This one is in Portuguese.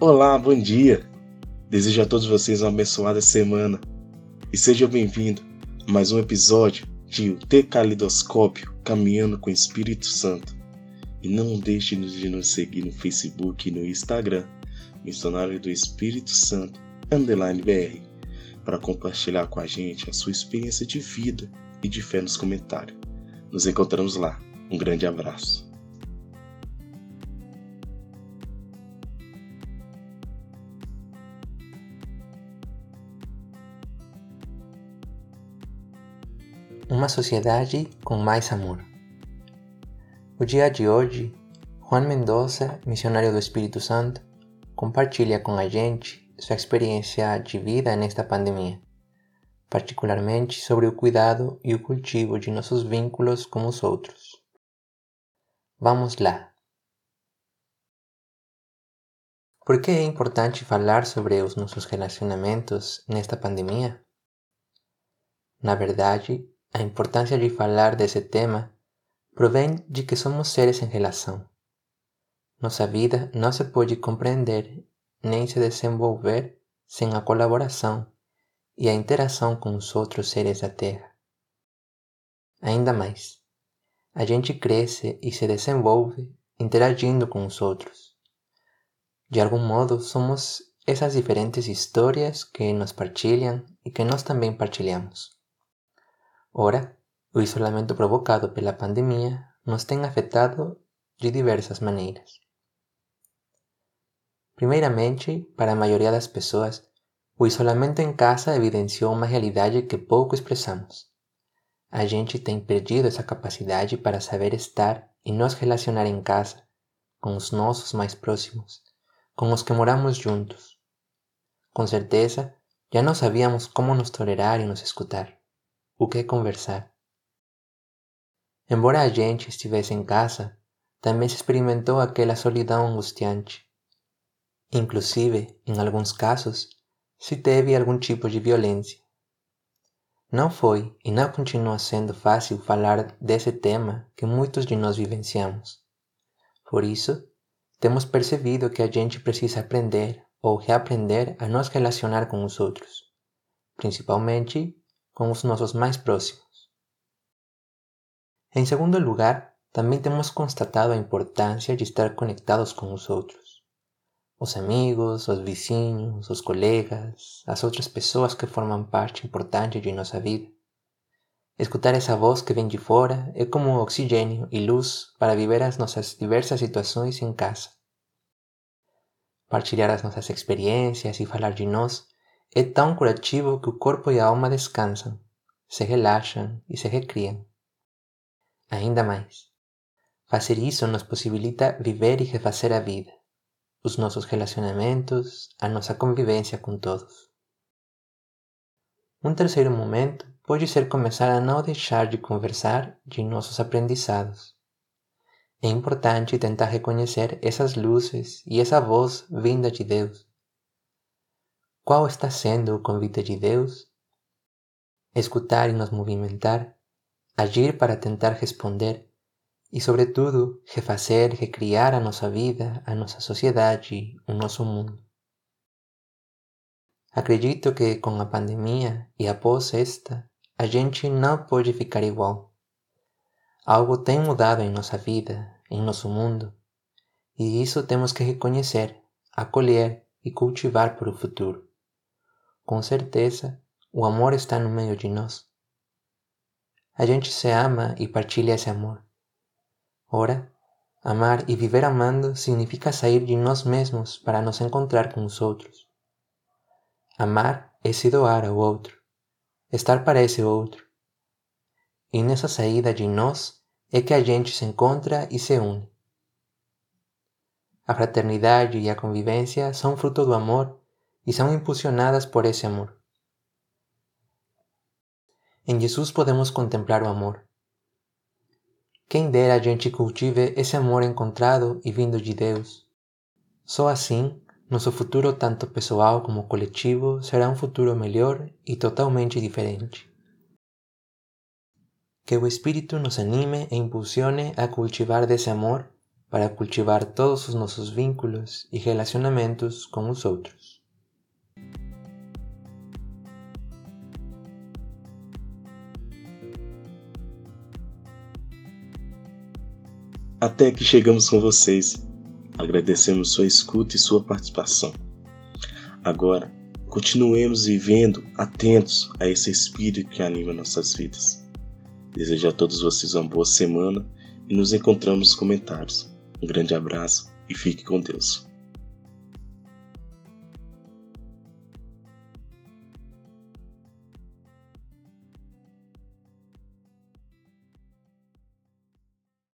Olá, bom dia! Desejo a todos vocês uma abençoada semana e seja bem-vindo a mais um episódio de O Decalidoscópio Caminhando com o Espírito Santo. E não deixe de nos seguir no Facebook e no Instagram, Missionário do Espírito Santo, underline BR, para compartilhar com a gente a sua experiência de vida e de fé nos comentários. Nos encontramos lá. Um grande abraço. Uma sociedade com mais amor. O dia de hoje, Juan Mendoza, missionário do Espírito Santo, compartilha com a gente sua experiência de vida nesta pandemia, particularmente sobre o cuidado e o cultivo de nossos vínculos com os outros. Vamos lá! Por que é importante falar sobre os nossos relacionamentos nesta pandemia? Na verdade, a importância de falar desse tema provém de que somos seres em relação. Nossa vida não se pode compreender nem se desenvolver sem a colaboração e a interação com os outros seres da Terra. Ainda mais, a gente cresce e se desenvolve interagindo com os outros. De algum modo, somos essas diferentes histórias que nos partilham e que nós também partilhamos. Ora, o isolamento provocado pela pandemia nos tem afetado de diversas maneiras. Primeiramente, para a maioria das pessoas, o isolamento em casa evidenciou uma realidade que pouco expressamos. A gente tem perdido essa capacidade para saber estar e nos relacionar em casa, com os nossos mais próximos, com os que moramos juntos. Com certeza, já não sabíamos como nos tolerar e nos escutar o que conversar. Embora a gente estivesse em casa, também se experimentou aquela solidão angustiante. Inclusive, em alguns casos, se teve algum tipo de violência. Não foi e não continua sendo fácil falar desse tema que muitos de nós vivenciamos. Por isso, temos percebido que a gente precisa aprender ou reaprender a nos relacionar com os outros, principalmente com os nossos mais próximos. Em segundo lugar, também temos constatado a importância de estar conectados com os outros. Os amigos, os vizinhos, os colegas, as outras pessoas que formam parte importante de nossa vida. Escutar essa voz que vem de fora é como oxigênio e luz para viver as nossas diversas situações em casa. Partilhar as nossas experiências e falar de nós é tão curativo que o corpo e a alma descansam, se relaxam e se recriam. Ainda mais, fazer isso nos possibilita viver e refazer a vida, os nossos relacionamentos, a nossa convivência com todos. Um terceiro momento pode ser começar a não deixar de conversar de nossos aprendizados. É importante tentar reconhecer essas luzes e essa voz vinda de Deus qual está sendo o convite de Deus? Escutar e nos movimentar, agir para tentar responder e, sobretudo, refazer, recriar a nossa vida, a nossa sociedade, o nosso mundo. Acredito que com a pandemia e após esta, a gente não pode ficar igual. Algo tem mudado em nossa vida, em nosso mundo, e isso temos que reconhecer, acolher e cultivar para o futuro. Com certeza, o amor está no meio de nós. A gente se ama e partilha esse amor. Ora, amar e viver amando significa sair de nós mesmos para nos encontrar com os outros. Amar é se doar ao outro, estar para esse outro. E nessa saída de nós é que a gente se encontra e se une. A fraternidade e a convivência são fruto do amor e são impulsionadas por esse amor. Em Jesus podemos contemplar o amor. Quem dera a gente cultive esse amor encontrado e vindo de Deus. Só assim, nosso futuro, tanto pessoal como coletivo, será um futuro melhor e totalmente diferente. Que o Espírito nos anime e impulsione a cultivar desse amor para cultivar todos os nossos vínculos e relacionamentos com os outros. Até que chegamos com vocês. Agradecemos sua escuta e sua participação. Agora, continuemos vivendo atentos a esse espírito que anima nossas vidas. Desejo a todos vocês uma boa semana e nos encontramos nos comentários. Um grande abraço e fique com Deus.